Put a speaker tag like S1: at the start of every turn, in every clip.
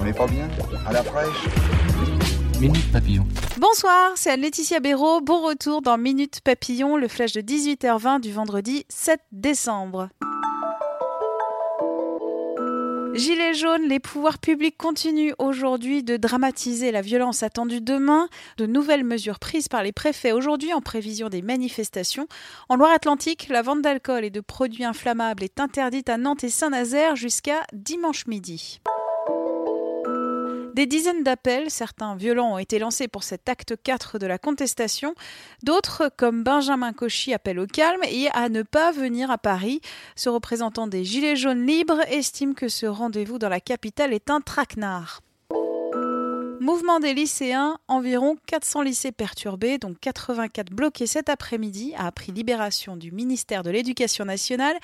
S1: On n'est pas bien À la fraîche
S2: Minute Papillon.
S3: Bonsoir, c'est Laetitia Béraud. Bon retour dans Minute Papillon, le flash de 18h20 du vendredi 7 décembre. Gilets jaunes, les pouvoirs publics continuent aujourd'hui de dramatiser la violence attendue demain. De nouvelles mesures prises par les préfets aujourd'hui en prévision des manifestations. En Loire-Atlantique, la vente d'alcool et de produits inflammables est interdite à Nantes et Saint-Nazaire jusqu'à dimanche midi. Des dizaines d'appels, certains violents, ont été lancés pour cet acte 4 de la contestation. D'autres, comme Benjamin Cauchy, appellent au calme et à ne pas venir à Paris. Ce représentant des Gilets jaunes libres estime que ce rendez-vous dans la capitale est un traquenard. Mouvement des lycéens, environ 400 lycées perturbés, dont 84 bloqués cet après-midi, a appris libération du ministère de l'Éducation nationale.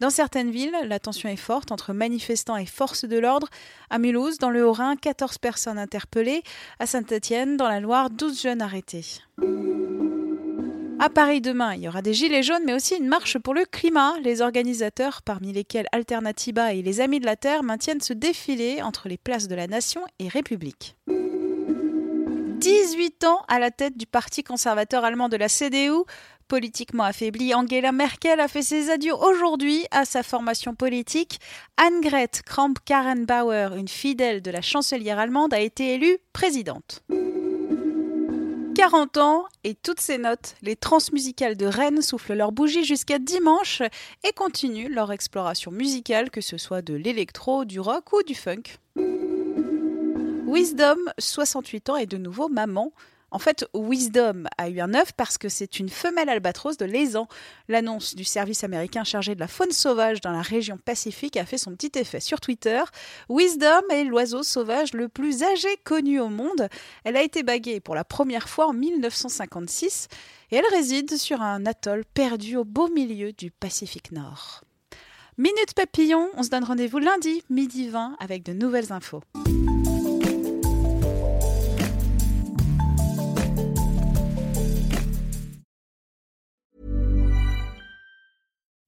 S3: Dans certaines villes, la tension est forte entre manifestants et forces de l'ordre. À Mulhouse, dans le Haut-Rhin, 14 personnes interpellées. À Saint-Étienne, dans la Loire, 12 jeunes arrêtés. À Paris demain, il y aura des gilets jaunes, mais aussi une marche pour le climat. Les organisateurs, parmi lesquels Alternativa et les Amis de la Terre, maintiennent ce défilé entre les places de la Nation et République. 18 ans à la tête du parti conservateur allemand de la CDU. Politiquement affaiblie, Angela Merkel a fait ses adieux aujourd'hui à sa formation politique. Annegret Kramp-Karrenbauer, une fidèle de la chancelière allemande, a été élue présidente. 40 ans et toutes ces notes, les transmusicales de Rennes soufflent leurs bougies jusqu'à dimanche et continuent leur exploration musicale, que ce soit de l'électro, du rock ou du funk. Wisdom, 68 ans, est de nouveau maman. En fait, Wisdom a eu un œuf parce que c'est une femelle albatros de Lézan. L'annonce du service américain chargé de la faune sauvage dans la région Pacifique a fait son petit effet sur Twitter. Wisdom est l'oiseau sauvage le plus âgé connu au monde. Elle a été baguée pour la première fois en 1956 et elle réside sur un atoll perdu au beau milieu du Pacifique Nord. Minute Papillon, on se donne rendez-vous lundi, midi 20, avec de nouvelles infos.